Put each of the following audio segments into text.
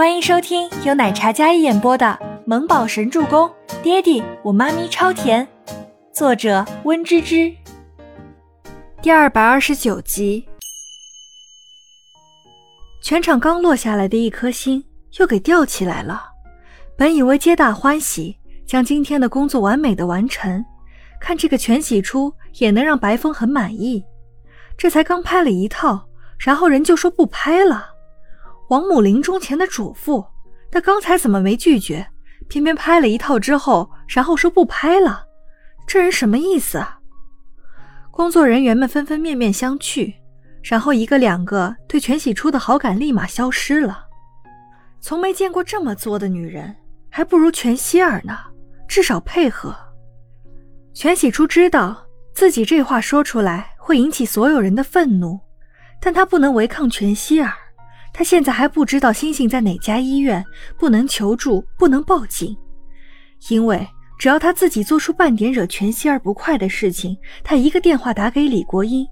欢迎收听由奶茶嘉一演播的《萌宝神助攻》，爹地我妈咪超甜，作者温芝芝。第二百二十九集。全场刚落下来的一颗星又给吊起来了。本以为皆大欢喜，将今天的工作完美的完成，看这个全喜出也能让白风很满意。这才刚拍了一套，然后人就说不拍了。王母临终前的嘱咐，他刚才怎么没拒绝？偏偏拍了一套之后，然后说不拍了，这人什么意思啊？工作人员们纷纷面面相觑，然后一个两个对全喜初的好感立马消失了。从没见过这么作的女人，还不如全希儿呢，至少配合。全喜初知道自己这话说出来会引起所有人的愤怒，但他不能违抗全希儿。他现在还不知道星星在哪家医院，不能求助，不能报警，因为只要他自己做出半点惹全希儿不快的事情，他一个电话打给李国英，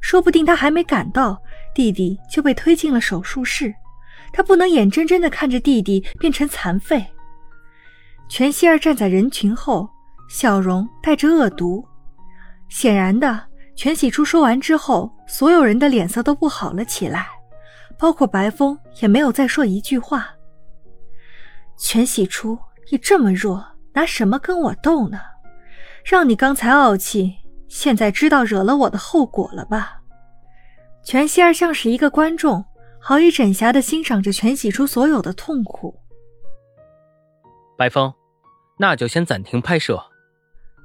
说不定他还没赶到，弟弟就被推进了手术室，他不能眼睁睁地看着弟弟变成残废。全希儿站在人群后，笑容带着恶毒。显然的，全喜初说完之后，所有人的脸色都不好了起来。包括白风也没有再说一句话。全喜初，你这么弱，拿什么跟我斗呢？让你刚才傲气，现在知道惹了我的后果了吧？全希儿像是一个观众，好一整暇的欣赏着全喜初所有的痛苦。白风，那就先暂停拍摄。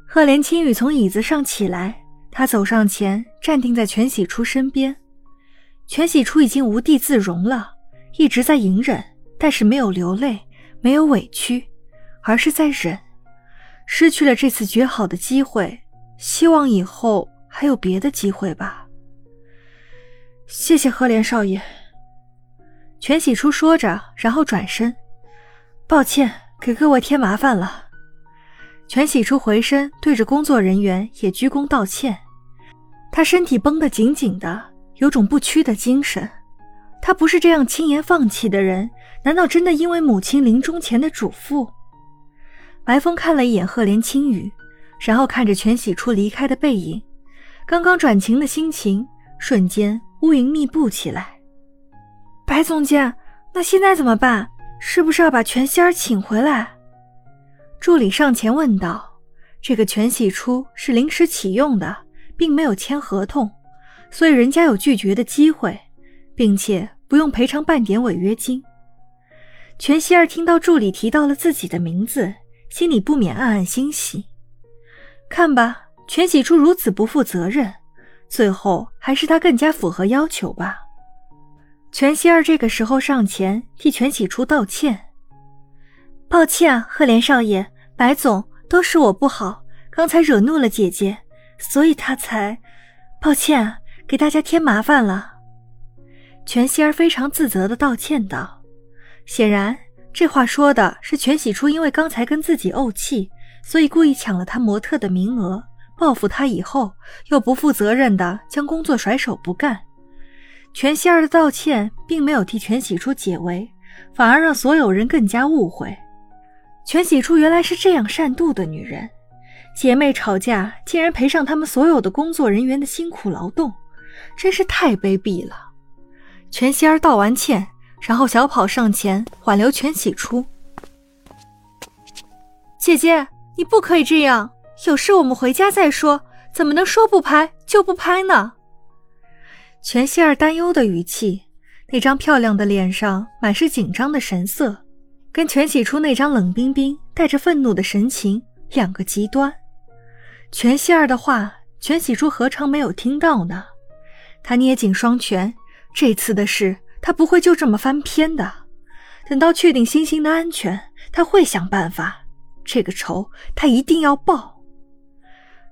赫连青雨从椅子上起来，他走上前，站定在全喜初身边。全喜初已经无地自容了，一直在隐忍，但是没有流泪，没有委屈，而是在忍。失去了这次绝好的机会，希望以后还有别的机会吧。谢谢赫连少爷。全喜初说着，然后转身，抱歉给各位添麻烦了。全喜初回身对着工作人员也鞠躬道歉，他身体绷得紧紧的。有种不屈的精神，他不是这样轻言放弃的人。难道真的因为母亲临终前的嘱咐？白风看了一眼赫连青羽，然后看着全喜初离开的背影，刚刚转晴的心情瞬间乌云密布起来。白总监，那现在怎么办？是不是要把全仙儿请回来？助理上前问道。这个全喜初是临时启用的，并没有签合同。所以人家有拒绝的机会，并且不用赔偿半点违约金。全希儿听到助理提到了自己的名字，心里不免暗暗欣喜。看吧，全喜初如此不负责任，最后还是他更加符合要求吧。全希儿这个时候上前替全喜初道歉：“抱歉啊，赫连少爷、白总，都是我不好，刚才惹怒了姐姐，所以他才……抱歉。”给大家添麻烦了，全希儿非常自责的道歉道。显然，这话说的是全喜初因为刚才跟自己怄气，所以故意抢了他模特的名额，报复他以后又不负责任的将工作甩手不干。全希儿的道歉并没有替全喜初解围，反而让所有人更加误会，全喜初原来是这样善妒的女人。姐妹吵架竟然赔上他们所有的工作人员的辛苦劳动。真是太卑鄙了！全希儿道完歉，然后小跑上前挽留全喜初。姐姐，你不可以这样，有事我们回家再说，怎么能说不拍就不拍呢？全希儿担忧的语气，那张漂亮的脸上满是紧张的神色，跟全喜初那张冷冰冰、带着愤怒的神情两个极端。全希儿的话，全喜初何尝没有听到呢？他捏紧双拳，这次的事他不会就这么翻篇的。等到确定星星的安全，他会想办法。这个仇他一定要报。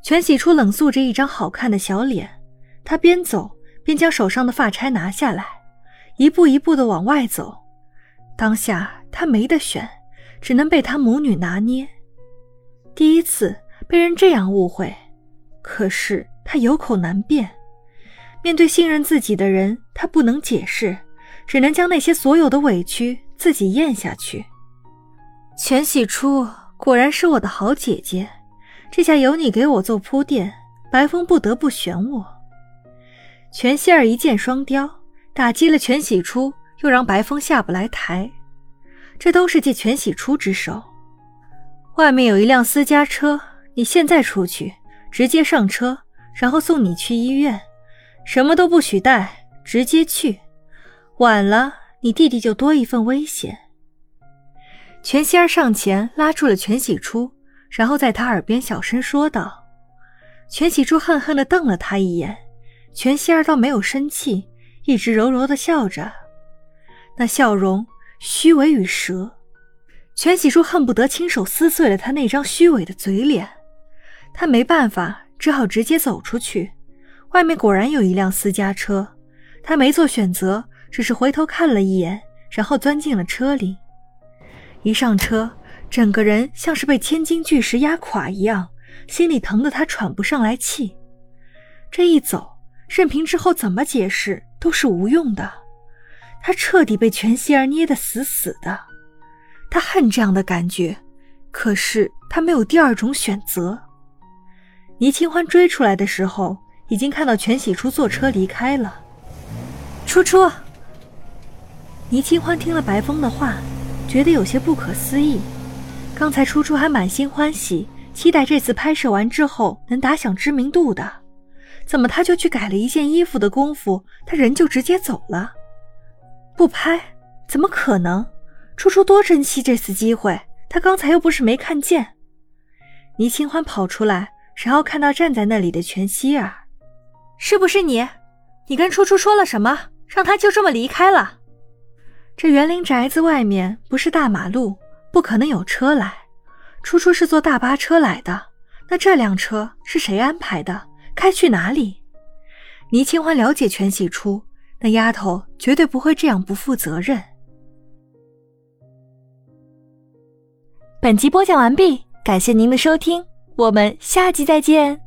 全喜初冷肃着一张好看的小脸，他边走边将手上的发钗拿下来，一步一步的往外走。当下他没得选，只能被他母女拿捏。第一次被人这样误会，可是他有口难辩。面对信任自己的人，他不能解释，只能将那些所有的委屈自己咽下去。全喜初果然是我的好姐姐，这下有你给我做铺垫，白风不得不选我。全希儿一箭双雕，打击了全喜初，又让白风下不来台，这都是借全喜初之手。外面有一辆私家车，你现在出去，直接上车，然后送你去医院，什么都不许带，直接去。晚了，你弟弟就多一份危险。全希儿上前拉住了全喜初，然后在他耳边小声说道：“全喜初恨恨地瞪了他一眼，全希儿倒没有生气，一直柔柔地笑着，那笑容虚伪与蛇。”全喜初恨不得亲手撕碎了他那张虚伪的嘴脸，他没办法，只好直接走出去。外面果然有一辆私家车，他没做选择，只是回头看了一眼，然后钻进了车里。一上车，整个人像是被千斤巨石压垮一样，心里疼得他喘不上来气。这一走，任凭之后怎么解释都是无用的，他彻底被全希儿捏得死死的。他恨这样的感觉，可是他没有第二种选择。倪清欢追出来的时候，已经看到全喜初坐车离开了。初初，倪清欢听了白风的话，觉得有些不可思议。刚才初初还满心欢喜，期待这次拍摄完之后能打响知名度的，怎么他就去改了一件衣服的功夫，他人就直接走了？不拍？怎么可能？初初多珍惜这次机会，他刚才又不是没看见。倪清欢跑出来，然后看到站在那里的全希儿，是不是你？你跟初初说了什么，让他就这么离开了？这园林宅子外面不是大马路，不可能有车来。初初是坐大巴车来的，那这辆车是谁安排的？开去哪里？倪清欢了解全喜初，那丫头绝对不会这样不负责任。本集播讲完毕，感谢您的收听，我们下集再见。